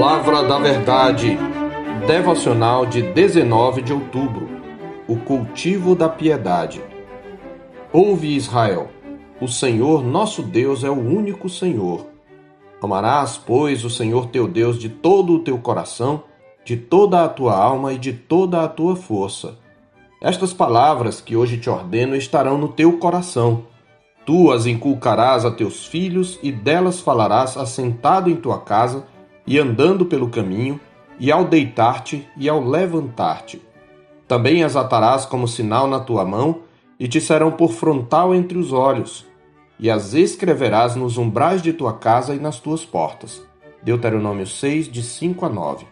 Palavra da Verdade, devocional de 19 de outubro. O cultivo da piedade. Ouve Israel, o Senhor nosso Deus é o único Senhor. Amarás, pois, o Senhor teu Deus de todo o teu coração, de toda a tua alma e de toda a tua força. Estas palavras que hoje te ordeno estarão no teu coração. Tu as inculcarás a teus filhos e delas falarás assentado em tua casa e andando pelo caminho, e ao deitar-te e ao levantar-te. Também as atarás como sinal na tua mão, e te serão por frontal entre os olhos, e as escreverás nos umbrais de tua casa e nas tuas portas. Deuteronômio 6, de 5 a 9.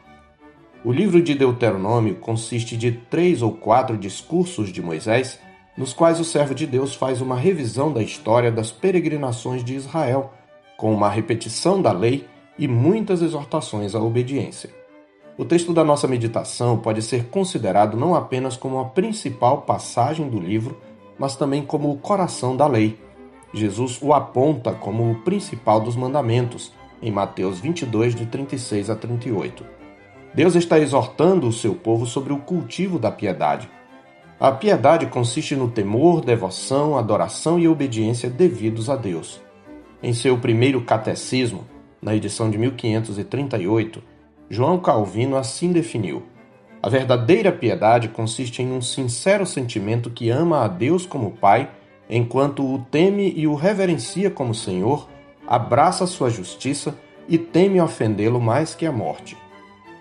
O livro de Deuteronômio consiste de três ou quatro discursos de Moisés, nos quais o servo de Deus faz uma revisão da história das peregrinações de Israel, com uma repetição da lei e muitas exortações à obediência. O texto da nossa meditação pode ser considerado não apenas como a principal passagem do livro, mas também como o coração da lei. Jesus o aponta como o principal dos mandamentos, em Mateus 22, de 36 a 38. Deus está exortando o seu povo sobre o cultivo da piedade. A piedade consiste no temor, devoção, adoração e obediência devidos a Deus. Em seu primeiro catecismo, na edição de 1538, João Calvino assim definiu: A verdadeira piedade consiste em um sincero sentimento que ama a Deus como Pai, enquanto o teme e o reverencia como Senhor, abraça sua justiça e teme ofendê-lo mais que a morte.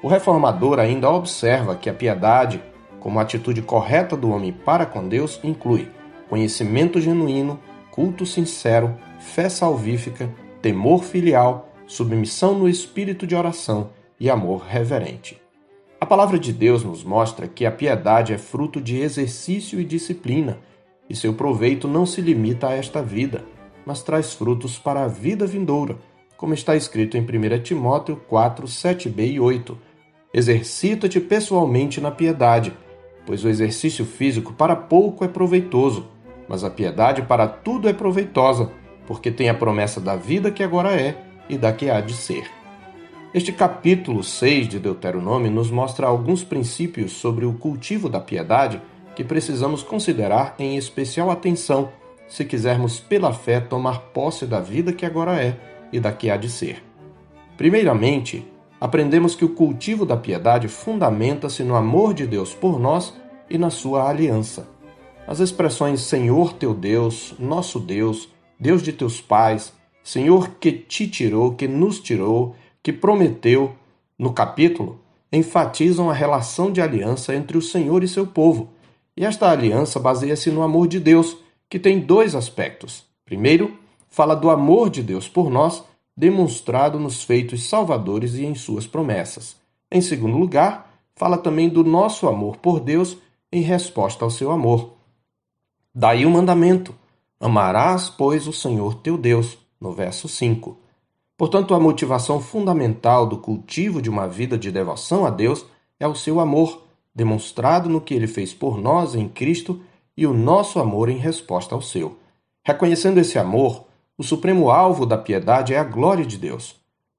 O reformador ainda observa que a piedade, como atitude correta do homem para com Deus, inclui conhecimento genuíno, culto sincero, fé salvífica, temor filial, submissão no espírito de oração e amor reverente. A palavra de Deus nos mostra que a piedade é fruto de exercício e disciplina, e seu proveito não se limita a esta vida, mas traz frutos para a vida vindoura, como está escrito em 1 Timóteo 4, 7b e 8. Exercita-te pessoalmente na piedade, pois o exercício físico para pouco é proveitoso, mas a piedade para tudo é proveitosa, porque tem a promessa da vida que agora é e da que há de ser. Este capítulo 6 de Deuteronômio nos mostra alguns princípios sobre o cultivo da piedade que precisamos considerar em especial atenção se quisermos pela fé tomar posse da vida que agora é e da que há de ser. Primeiramente, aprendemos que o cultivo da piedade fundamenta-se no amor de Deus por nós e na sua aliança. As expressões Senhor teu Deus, nosso Deus, Deus de teus pais, Senhor que te tirou, que nos tirou, que prometeu, no capítulo, enfatizam a relação de aliança entre o Senhor e seu povo. E esta aliança baseia-se no amor de Deus, que tem dois aspectos. Primeiro, fala do amor de Deus por nós, demonstrado nos feitos salvadores e em suas promessas. Em segundo lugar, fala também do nosso amor por Deus em resposta ao seu amor. Daí o mandamento: Amarás, pois, o Senhor teu Deus no verso 5. Portanto, a motivação fundamental do cultivo de uma vida de devoção a Deus é o seu amor, demonstrado no que ele fez por nós em Cristo e o nosso amor em resposta ao seu. Reconhecendo esse amor, o supremo alvo da piedade é a glória de Deus.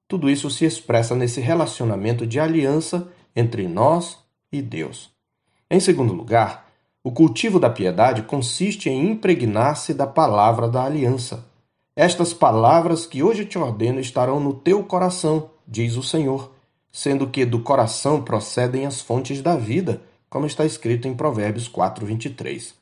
Tudo isso se expressa nesse relacionamento de aliança entre nós e Deus. Em segundo lugar, o cultivo da piedade consiste em impregnar-se da palavra da aliança. Estas palavras que hoje te ordeno estarão no teu coração, diz o Senhor, sendo que do coração procedem as fontes da vida, como está escrito em Provérbios 4:23.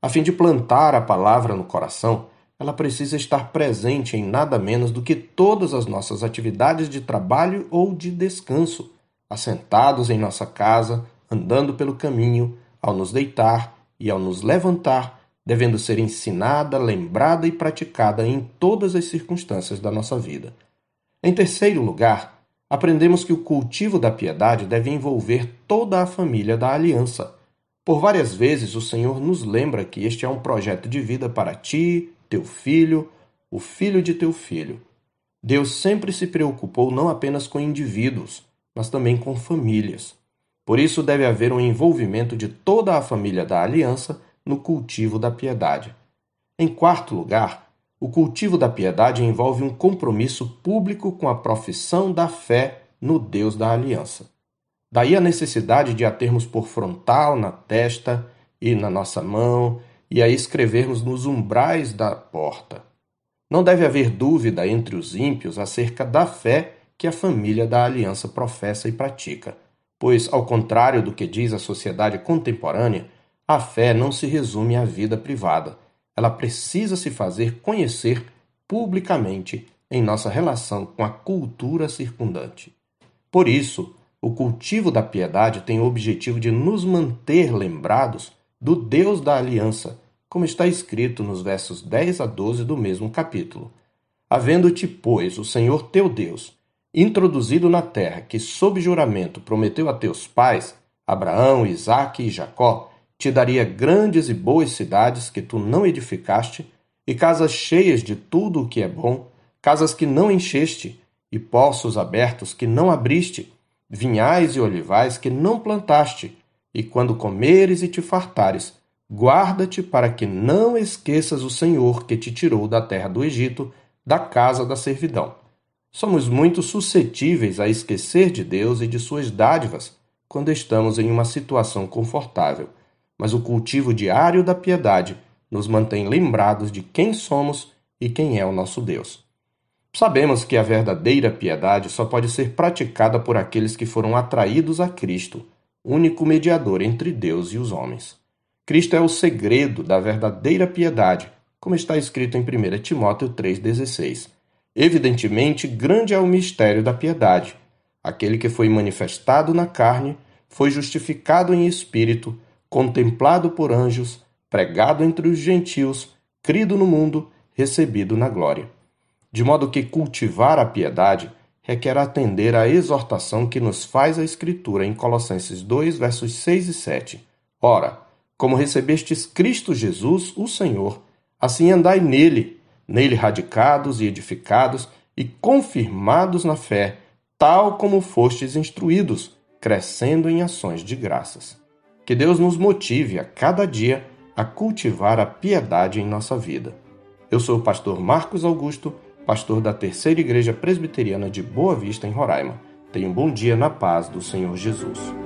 A fim de plantar a palavra no coração, ela precisa estar presente em nada menos do que todas as nossas atividades de trabalho ou de descanso, assentados em nossa casa, andando pelo caminho, ao nos deitar e ao nos levantar, devendo ser ensinada, lembrada e praticada em todas as circunstâncias da nossa vida. Em terceiro lugar, aprendemos que o cultivo da piedade deve envolver toda a família da aliança. Por várias vezes o Senhor nos lembra que este é um projeto de vida para ti, teu filho, o filho de teu filho. Deus sempre se preocupou não apenas com indivíduos, mas também com famílias. Por isso deve haver um envolvimento de toda a família da aliança no cultivo da piedade. Em quarto lugar, o cultivo da piedade envolve um compromisso público com a profissão da fé no Deus da aliança. Daí a necessidade de a termos por frontal na testa e na nossa mão e a escrevermos nos umbrais da porta. Não deve haver dúvida entre os ímpios acerca da fé que a família da aliança professa e pratica, pois, ao contrário do que diz a sociedade contemporânea, a fé não se resume à vida privada. Ela precisa se fazer conhecer publicamente em nossa relação com a cultura circundante. Por isso, o cultivo da piedade tem o objetivo de nos manter lembrados do Deus da aliança, como está escrito nos versos 10 a 12 do mesmo capítulo. Havendo-te, pois, o Senhor teu Deus, introduzido na terra que, sob juramento, prometeu a teus pais, Abraão, Isaque e Jacó, te daria grandes e boas cidades que tu não edificaste, e casas cheias de tudo o que é bom, casas que não encheste, e poços abertos que não abriste, vinhais e olivais que não plantaste, e quando comeres e te fartares, guarda-te para que não esqueças o Senhor que te tirou da terra do Egito, da casa da servidão. Somos muito suscetíveis a esquecer de Deus e de suas dádivas quando estamos em uma situação confortável, mas o cultivo diário da piedade nos mantém lembrados de quem somos e quem é o nosso Deus. Sabemos que a verdadeira piedade só pode ser praticada por aqueles que foram atraídos a Cristo, único mediador entre Deus e os homens. Cristo é o segredo da verdadeira piedade, como está escrito em 1 Timóteo 3,16. Evidentemente, grande é o mistério da piedade. Aquele que foi manifestado na carne, foi justificado em espírito, contemplado por anjos, pregado entre os gentios, crido no mundo, recebido na glória. De modo que cultivar a piedade requer atender à exortação que nos faz a Escritura em Colossenses 2, versos 6 e 7. Ora, como recebestes Cristo Jesus, o Senhor, assim andai nele, nele radicados e edificados e confirmados na fé, tal como fostes instruídos, crescendo em ações de graças. Que Deus nos motive a cada dia a cultivar a piedade em nossa vida. Eu sou o pastor Marcos Augusto, pastor da Terceira Igreja Presbiteriana de Boa Vista, em Roraima. Tenha um bom dia na paz do Senhor Jesus.